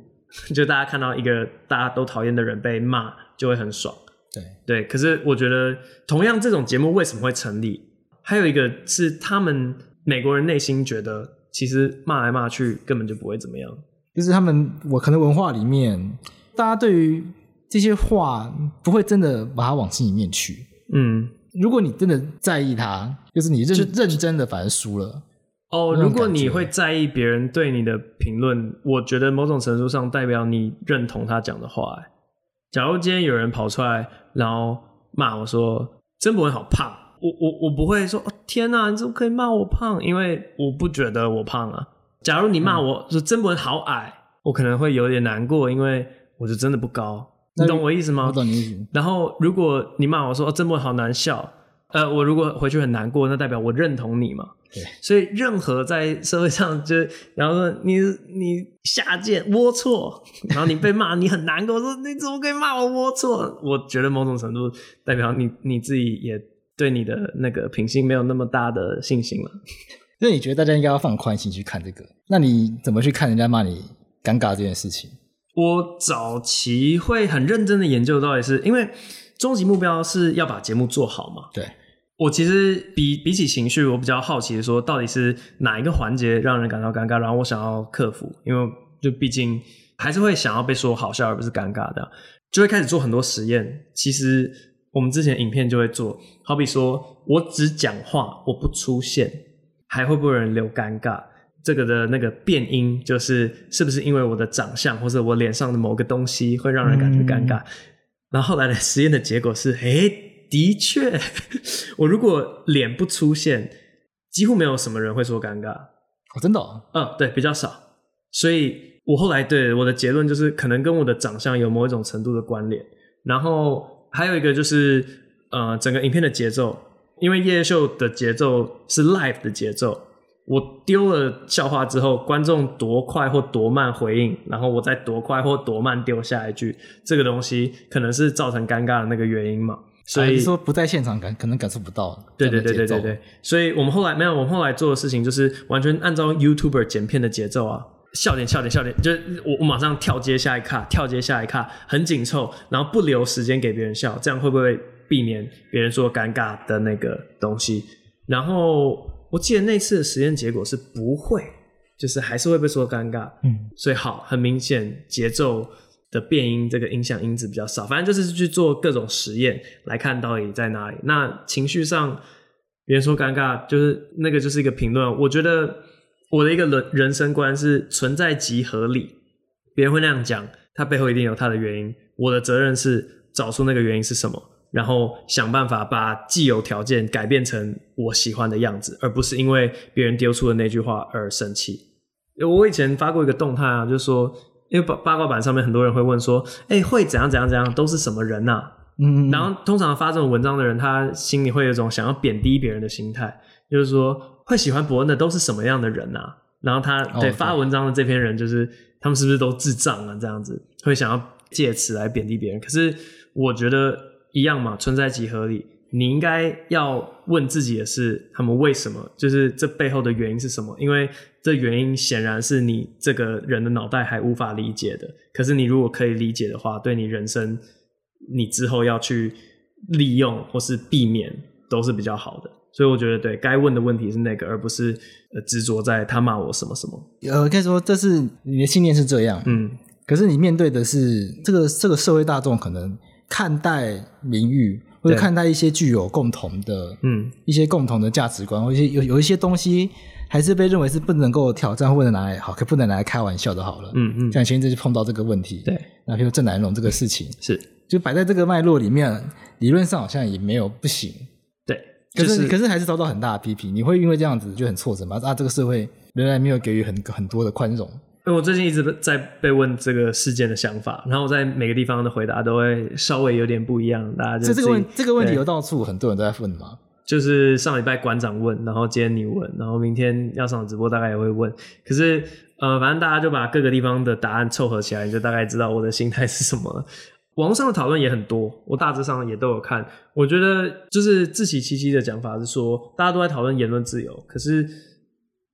就大家看到一个大家都讨厌的人被骂，就会很爽。对对，可是我觉得同样这种节目为什么会成立？还有一个是他们美国人内心觉得，其实骂来骂去根本就不会怎么样。就是他们我可能文化里面，大家对于这些话不会真的把它往心里面去。嗯，如果你真的在意他，就是你认认真的，反而输了。哦，如果你会在意别人对你的评论，我觉得某种程度上代表你认同他讲的话。假如今天有人跑出来，然后骂我说曾博文好胖，我我我不会说哦天哪，你怎么可以骂我胖？因为我不觉得我胖啊。假如你骂我说曾博文好矮，我可能会有点难过，因为我就真的不高。你懂我意思吗？我懂你意思。然后如果你骂我说曾博文好难笑。呃，我如果回去很难过，那代表我认同你嘛？对，所以任何在社会上就，然后说你你下贱龌龊，然后你被骂，你很难过，说你怎么可以骂我龌龊？我觉得某种程度代表你你自己也对你的那个品性没有那么大的信心了。那你觉得大家应该要放宽心去看这个？那你怎么去看人家骂你尴尬这件事情？我早期会很认真的研究，到底是因为终极目标是要把节目做好嘛？对。我其实比比起情绪，我比较好奇的说，到底是哪一个环节让人感到尴尬，然后我想要克服，因为就毕竟还是会想要被说好笑而不是尴尬的，就会开始做很多实验。其实我们之前影片就会做，好比说我只讲话，我不出现，还会不会有人留尴尬？这个的那个变音就是是不是因为我的长相或者我脸上的某个东西会让人感觉尴尬？嗯、然后后来的实验的结果是，诶的确，我如果脸不出现，几乎没有什么人会说尴尬。哦，真的哦？嗯，对，比较少。所以我后来对我的结论就是，可能跟我的长相有某一种程度的关联。然后还有一个就是，呃，整个影片的节奏，因为夜夜秀的节奏是 live 的节奏。我丢了笑话之后，观众多快或多慢回应，然后我再多快或多慢丢下一句，这个东西可能是造成尴尬的那个原因嘛。所以、啊、说不在现场感可能感受不到。对对对对对对。所以我们后来没有，我们后来做的事情就是完全按照 YouTuber 剪片的节奏啊，笑点笑点笑点，就是我我马上跳接下一卡，跳接下一卡，很紧凑，然后不留时间给别人笑，这样会不会避免别人说尴尬的那个东西？然后我记得那次的实验结果是不会，就是还是会被说尴尬。嗯，所以好，很明显节奏。的变音这个影响因子比较少，反正就是去做各种实验来看到底在哪里。那情绪上，别人说尴尬，就是那个就是一个评论。我觉得我的一个人人生观是存在即合理，别人会那样讲，他背后一定有他的原因。我的责任是找出那个原因是什么，然后想办法把既有条件改变成我喜欢的样子，而不是因为别人丢出的那句话而生气。我以前发过一个动态啊，就是说。因为八八卦版上面很多人会问说，哎、欸，会怎样怎样怎样，都是什么人呐、啊？嗯，然后通常发这种文章的人，他心里会有一种想要贬低别人的心态，就是说会喜欢伯恩的都是什么样的人呐、啊？然后他对发文章的这篇人，就是他们是不是都智障啊？这样子会想要借此来贬低别人。可是我觉得一样嘛，存在即合理。你应该要问自己的是，他们为什么？就是这背后的原因是什么？因为这原因显然是你这个人的脑袋还无法理解的。可是你如果可以理解的话，对你人生，你之后要去利用或是避免都是比较好的。所以我觉得，对，该问的问题是那个，而不是呃执着在他骂我什么什么。呃，可以说这是你的信念是这样，嗯。可是你面对的是这个这个社会大众可能看待名誉。或者看待一些具有共同的，嗯，一些共同的价值观，或一些有有一些东西，还是被认为是不能够挑战或者拿来好，可不能拿来开玩笑的，好了，嗯嗯，像前一阵就碰到这个问题，对，那比如郑南榕这个事情，是。就摆在这个脉络里面，理论上好像也没有不行，对，可是、就是、可是还是遭到很大的批评，你会因为这样子就很挫折吗？啊，这个社会仍然没有给予很很多的宽容。因为我最近一直在被问这个事件的想法，然后我在每个地方的回答都会稍微有点不一样。大家就这这个问这个问题有到处很多人都在问吗？就是上礼拜馆长问，然后今天你问，然后明天要上直播大概也会问。可是呃，反正大家就把各个地方的答案凑合起来，你就大概知道我的心态是什么了。网上的讨论也很多，我大致上也都有看。我觉得就是志祺七七的讲法是说，大家都在讨论言论自由，可是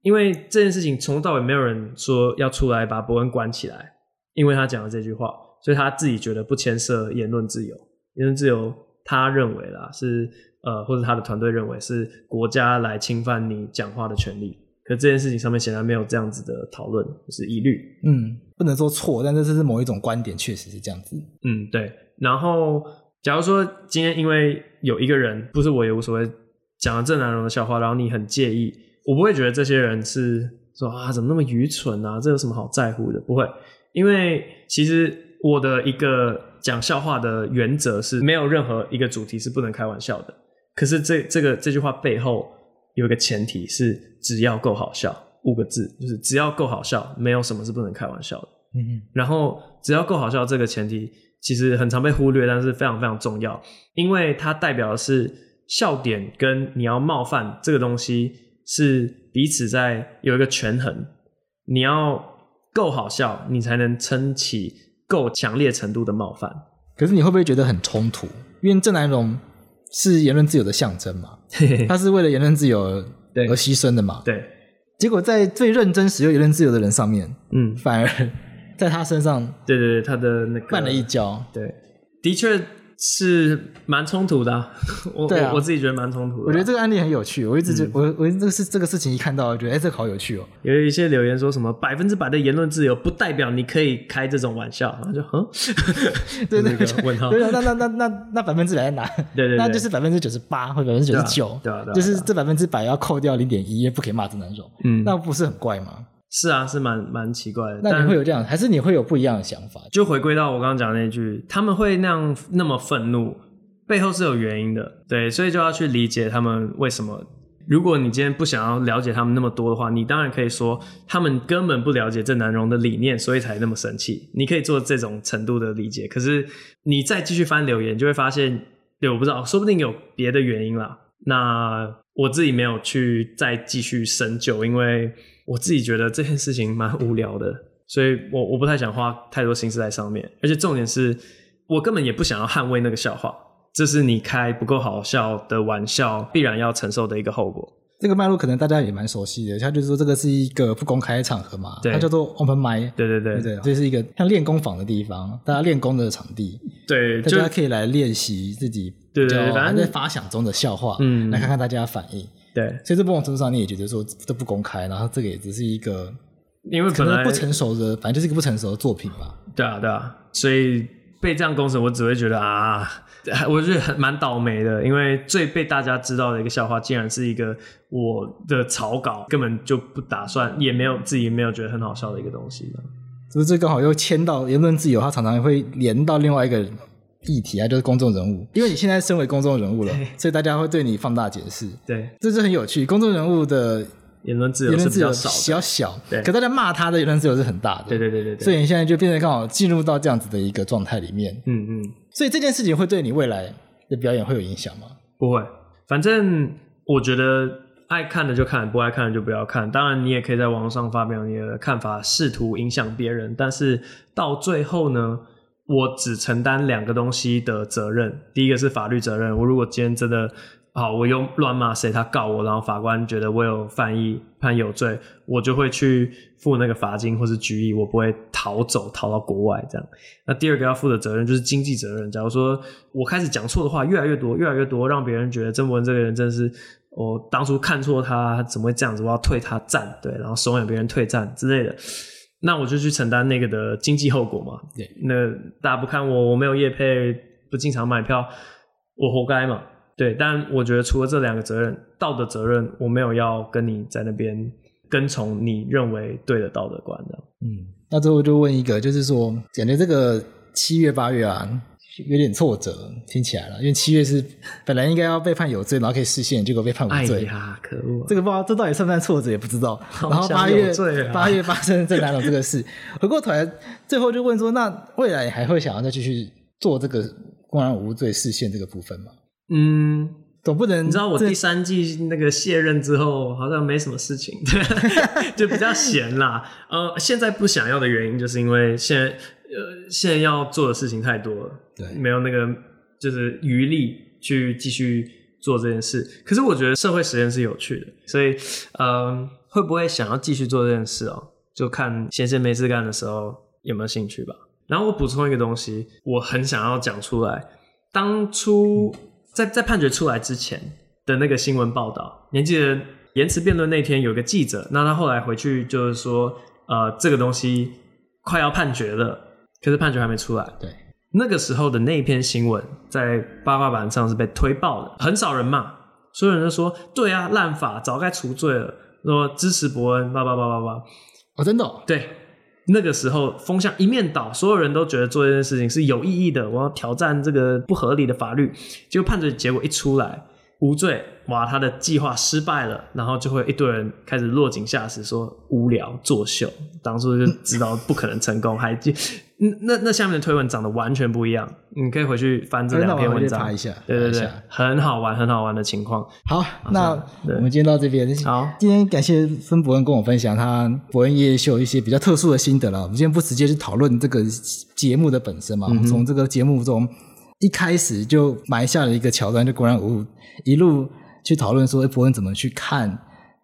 因为这件事情从头到尾没有人说要出来把伯恩关起来，因为他讲了这句话，所以他自己觉得不牵涉言论自由。言论自由，他认为啦是呃，或者他的团队认为是国家来侵犯你讲话的权利。可这件事情上面显然没有这样子的讨论，就是疑虑。嗯，不能说错，但这是某一种观点，确实是这样子。嗯，对。然后，假如说今天因为有一个人，不是我也无所谓，讲了郑南榕的笑话，然后你很介意，我不会觉得这些人是说啊，怎么那么愚蠢啊？这有什么好在乎的？不会，因为其实我的一个讲笑话的原则是，没有任何一个主题是不能开玩笑的。可是这这个这句话背后有一个前提是，只要够好笑，五个字就是只要够好笑，没有什么是不能开玩笑的。嗯嗯。然后只要够好笑这个前提。其实很常被忽略，但是非常非常重要，因为它代表的是笑点跟你要冒犯这个东西是彼此在有一个权衡。你要够好笑，你才能撑起够强烈程度的冒犯。可是你会不会觉得很冲突？因为郑南榕是言论自由的象征嘛，他是为了言论自由而牺牲的嘛。对，结果在最认真使用言论自由的人上面，嗯，反而。在他身上，对对对，他的那个绊了一跤，对，的确。是蛮冲突的，我对、啊、我，自己觉得蛮冲突的。我觉得这个案例很有趣，我一直觉、嗯、我我这个事这个事情一看到，我觉得哎、欸，这个好有趣哦。有一些留言说什么百分之百的言论自由不代表你可以开这种玩笑，然后就嗯，对对对，问号，对那那那那那百分之百在哪？对，对对，那就是百分之九十八或百分之九十九，对啊，就是这百分之百要扣掉零点一，也不可以骂郑南榕，嗯，那不是很怪吗？是啊，是蛮蛮奇怪的。那你会有这样，还是你会有不一样的想法？就回归到我刚刚讲的那句，他们会那样那么愤怒，背后是有原因的。对，所以就要去理解他们为什么。如果你今天不想要了解他们那么多的话，你当然可以说他们根本不了解郑南荣的理念，所以才那么生气。你可以做这种程度的理解。可是你再继续翻留言，就会发现，对，我不知道，说不定有别的原因啦。那我自己没有去再继续深究，因为。我自己觉得这件事情蛮无聊的，所以我我不太想花太多心思在上面。而且重点是我根本也不想要捍卫那个笑话，这是你开不够好笑的玩笑必然要承受的一个后果。这个脉络可能大家也蛮熟悉的，他就是说这个是一个不公开的场合嘛，对，它叫做 open mic，对对对对，这是一个像练功房的地方，大家练功的场地，对，大家可以来练习自己，对对对，反正在发想中的笑话，嗯，来看看大家的反应。对，所以这某种程度上你也觉得说这不公开，然后这个也只是一个，因为可能不成熟的，反正就是一个不成熟的作品吧。对啊，对啊，所以被这样公审，我只会觉得啊，我觉得很蛮倒霉的，因为最被大家知道的一个笑话，竟然是一个我的草稿，根本就不打算，也没有自己没有觉得很好笑的一个东西。是不是这刚好又牵到言论自由，它常常会连到另外一个。议题啊，就是公众人物，因为你现在身为公众人物了，所以大家会对你放大解释。对，这是很有趣。公众人物的言论自由是比较少，比较小。对，可大家骂他的言论自由是很大的。对对对对对。所以你现在就变成刚好进入到这样子的一个状态里面。嗯嗯。所以这件事情会对你未来的表演会有影响吗？不会，反正我觉得爱看的就看，不爱看的就不要看。当然，你也可以在网上发表你的看法，试图影响别人。但是到最后呢？我只承担两个东西的责任，第一个是法律责任。我如果今天真的好，我又乱骂谁，他告我，然后法官觉得我有犯意，判有罪，我就会去付那个罚金或是拘役，我不会逃走，逃到国外这样。那第二个要负的责任就是经济责任。假如说我开始讲错的话越来越多，越来越多，让别人觉得郑伯恩这个人真是我当初看错他，他怎么会这样子？我要退他战，对，然后怂恿别人退战之类的。那我就去承担那个的经济后果嘛。对，那大家不看我，我没有业配，不经常买票，我活该嘛。对，但我觉得除了这两个责任，道德责任我没有要跟你在那边跟从你认为对的道德观的。嗯，那最后就问一个，就是说，感觉这个七月八月啊。有点挫折，听起来了，因为七月是 本来应该要被判有罪，然后可以释宪，结果被判无罪。哎呀，可恶！这个不知道这到底算不算挫折也不知道。然后八月八月发生郑南榕这个事，回过头来最后就问说：那未来还会想要再继续做这个公然无罪释宪这个部分吗？嗯，总不能你知道我第三季那个卸任之后好像没什么事情，对，就比较闲啦。呃，现在不想要的原因就是因为现在。呃，现在要做的事情太多了，对，没有那个就是余力去继续做这件事。可是我觉得社会实验是有趣的，所以嗯，会不会想要继续做这件事哦？就看闲闲没事干的时候有没有兴趣吧。然后我补充一个东西，我很想要讲出来。当初在在判决出来之前的那个新闻报道，你还记得言辞辩论那天有个记者，那他后来回去就是说，呃，这个东西快要判决了，可是判决还没出来。对，那个时候的那篇新闻在八卦版上是被推爆的，很少人骂，所有人都说，对啊，烂法早该除罪了，说支持伯恩，叭叭叭叭叭。哦，真的哦？对，那个时候风向一面倒，所有人都觉得做这件事情是有意义的，我要挑战这个不合理的法律。结果判决结果一出来，无罪，哇，他的计划失败了，然后就会一堆人开始落井下石，说无聊作秀，当初就知道不可能成功，还记。那那下面的推文长得完全不一样，你可以回去翻这两篇文章，查一下。对对对，很好玩，很好玩的情况。好，那我们今天到这边。好，今天感谢孙伯恩跟我分享他伯恩夜夜秀一些比较特殊的心得了。我们今天不直接去讨论这个节目的本身嘛，我们从这个节目中一开始就埋下了一个桥段，就果然无误，一路去讨论说伯恩怎么去看。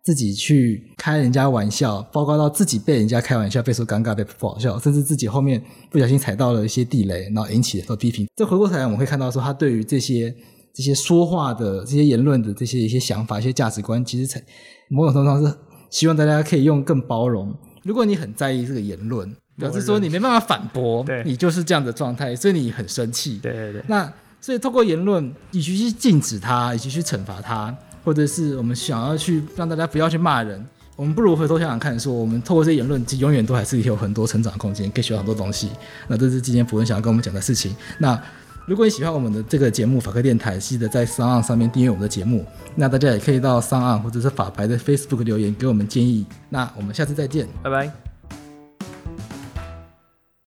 自己去开人家玩笑，包括到自己被人家开玩笑，被说尴尬，被不好笑，甚至自己后面不小心踩到了一些地雷，然后引起的批评。这回过头来，我们会看到说，他对于这些这些说话的这些言论的这些一些想法、一些价值观，其实才某种程度上是希望大家可以用更包容。如果你很在意这个言论，表示说你没办法反驳，对，你就是这样的状态，所以你很生气。对对对。那所以透过言论，与其去禁止他，以及去惩罚他。或者是我们想要去让大家不要去骂人，我们不如回头想想看，说我们透过这些言论，其实永远都还是有很多成长空间，可以学到很多东西。那这是今天博恩想要跟我们讲的事情。那如果你喜欢我们的这个节目法科电台，记得在 SoundOn 上面订阅我们的节目。那大家也可以到 SoundOn 或者是法白的 Facebook 留言给我们建议。那我们下次再见，拜拜。